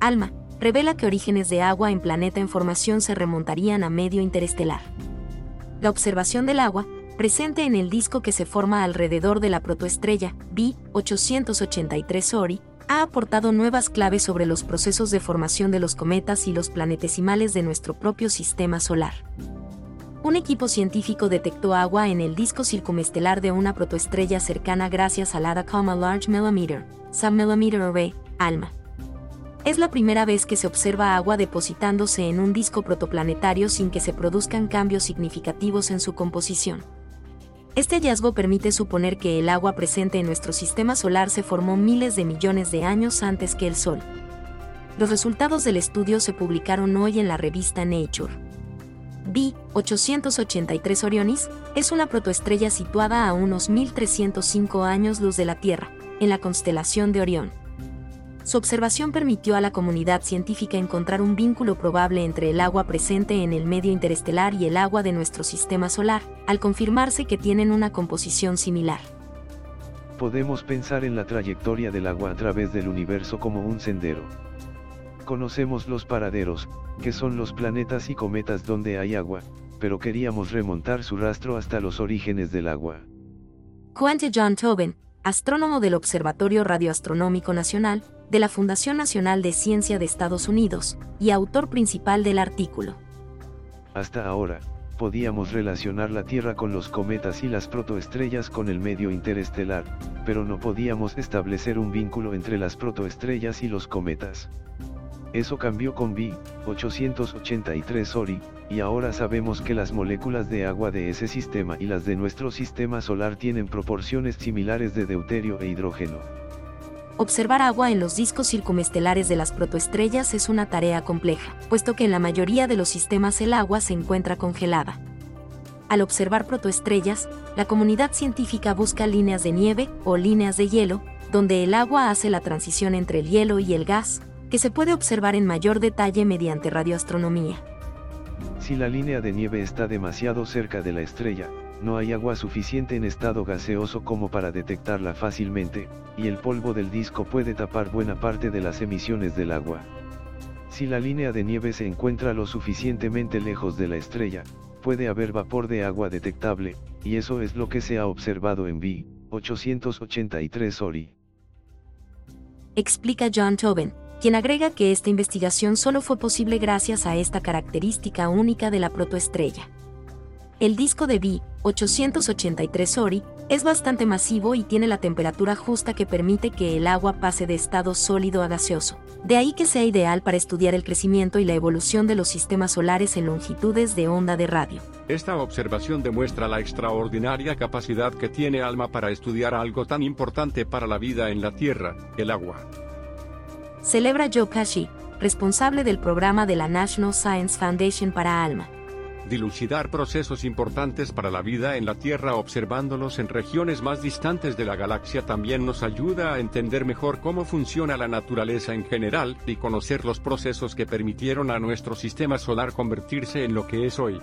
ALMA, revela que orígenes de agua en planeta en formación se remontarían a medio interestelar. La observación del agua, presente en el disco que se forma alrededor de la protoestrella B883 Ori, ha aportado nuevas claves sobre los procesos de formación de los cometas y los planetesimales de nuestro propio sistema solar. Un equipo científico detectó agua en el disco circumestelar de una protoestrella cercana gracias al ADACOMA Large Millimeter, Submillimeter Array, ALMA. Es la primera vez que se observa agua depositándose en un disco protoplanetario sin que se produzcan cambios significativos en su composición. Este hallazgo permite suponer que el agua presente en nuestro sistema solar se formó miles de millones de años antes que el Sol. Los resultados del estudio se publicaron hoy en la revista Nature. B883 Orionis es una protoestrella situada a unos 1305 años luz de la Tierra, en la constelación de Orión. Su observación permitió a la comunidad científica encontrar un vínculo probable entre el agua presente en el medio interestelar y el agua de nuestro sistema solar, al confirmarse que tienen una composición similar. Podemos pensar en la trayectoria del agua a través del universo como un sendero. Conocemos los paraderos, que son los planetas y cometas donde hay agua, pero queríamos remontar su rastro hasta los orígenes del agua. Quante John Tobin, astrónomo del Observatorio Radioastronómico Nacional, de la Fundación Nacional de Ciencia de Estados Unidos, y autor principal del artículo. Hasta ahora, podíamos relacionar la Tierra con los cometas y las protoestrellas con el medio interestelar, pero no podíamos establecer un vínculo entre las protoestrellas y los cometas. Eso cambió con B883 Ori, y ahora sabemos que las moléculas de agua de ese sistema y las de nuestro sistema solar tienen proporciones similares de deuterio e hidrógeno. Observar agua en los discos circumestelares de las protoestrellas es una tarea compleja, puesto que en la mayoría de los sistemas el agua se encuentra congelada. Al observar protoestrellas, la comunidad científica busca líneas de nieve o líneas de hielo, donde el agua hace la transición entre el hielo y el gas, que se puede observar en mayor detalle mediante radioastronomía. Si la línea de nieve está demasiado cerca de la estrella, no hay agua suficiente en estado gaseoso como para detectarla fácilmente, y el polvo del disco puede tapar buena parte de las emisiones del agua. Si la línea de nieve se encuentra lo suficientemente lejos de la estrella, puede haber vapor de agua detectable, y eso es lo que se ha observado en B. 883 Ori. Explica John Tobin, quien agrega que esta investigación solo fue posible gracias a esta característica única de la protoestrella. El disco de B, 883 Ori, es bastante masivo y tiene la temperatura justa que permite que el agua pase de estado sólido a gaseoso. De ahí que sea ideal para estudiar el crecimiento y la evolución de los sistemas solares en longitudes de onda de radio. Esta observación demuestra la extraordinaria capacidad que tiene ALMA para estudiar algo tan importante para la vida en la Tierra, el agua. Celebra Joe Kashi, responsable del programa de la National Science Foundation para ALMA dilucidar procesos importantes para la vida en la Tierra observándolos en regiones más distantes de la galaxia también nos ayuda a entender mejor cómo funciona la naturaleza en general y conocer los procesos que permitieron a nuestro sistema solar convertirse en lo que es hoy.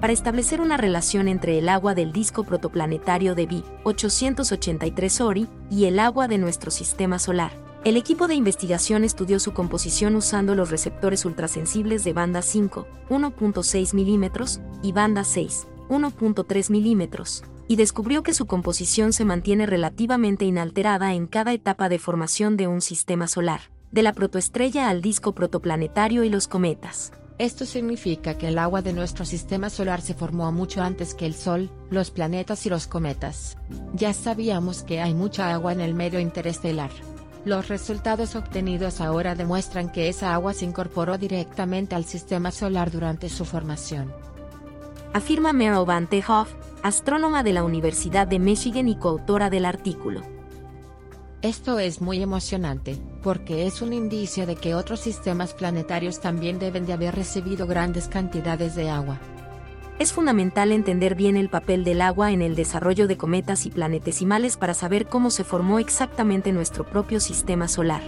Para establecer una relación entre el agua del disco protoplanetario de B 883 Ori y el agua de nuestro sistema solar, el equipo de investigación estudió su composición usando los receptores ultrasensibles de banda 5, 1.6 mm, y banda 6, 1.3 mm, y descubrió que su composición se mantiene relativamente inalterada en cada etapa de formación de un sistema solar, de la protoestrella al disco protoplanetario y los cometas. Esto significa que el agua de nuestro sistema solar se formó mucho antes que el Sol, los planetas y los cometas. Ya sabíamos que hay mucha agua en el medio interestelar los resultados obtenidos ahora demuestran que esa agua se incorporó directamente al sistema solar durante su formación. Afirma Meryl Van Tehoff, astrónoma de la Universidad de Michigan y coautora del artículo. Esto es muy emocionante, porque es un indicio de que otros sistemas planetarios también deben de haber recibido grandes cantidades de agua es fundamental entender bien el papel del agua en el desarrollo de cometas y planetesimales para saber cómo se formó exactamente nuestro propio sistema solar.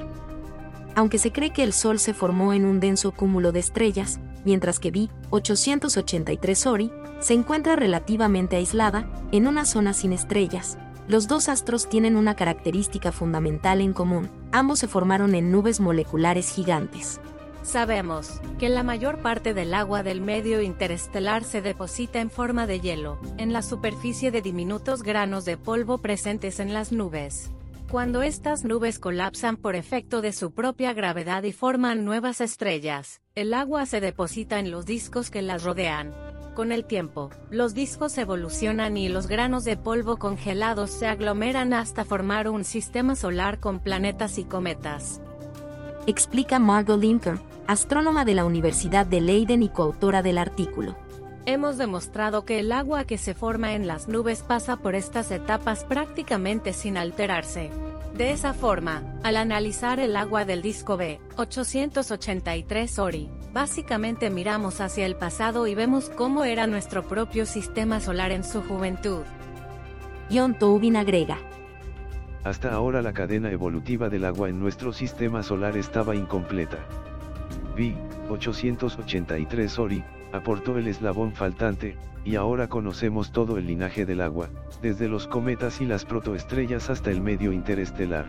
Aunque se cree que el Sol se formó en un denso cúmulo de estrellas, mientras que B 883 Ori se encuentra relativamente aislada, en una zona sin estrellas, los dos astros tienen una característica fundamental en común, Ambos se formaron en nubes moleculares gigantes. Sabemos que la mayor parte del agua del medio interestelar se deposita en forma de hielo, en la superficie de diminutos granos de polvo presentes en las nubes. Cuando estas nubes colapsan por efecto de su propia gravedad y forman nuevas estrellas, el agua se deposita en los discos que las rodean. Con el tiempo, los discos evolucionan y los granos de polvo congelados se aglomeran hasta formar un sistema solar con planetas y cometas. Explica Margot Linker, astrónoma de la Universidad de Leiden y coautora del artículo. Hemos demostrado que el agua que se forma en las nubes pasa por estas etapas prácticamente sin alterarse. De esa forma, al analizar el agua del disco B, 883 Ori, básicamente miramos hacia el pasado y vemos cómo era nuestro propio sistema solar en su juventud. John Tobin agrega. Hasta ahora la cadena evolutiva del agua en nuestro sistema solar estaba incompleta. B, 883 Ori, aportó el eslabón faltante, y ahora conocemos todo el linaje del agua, desde los cometas y las protoestrellas hasta el medio interestelar.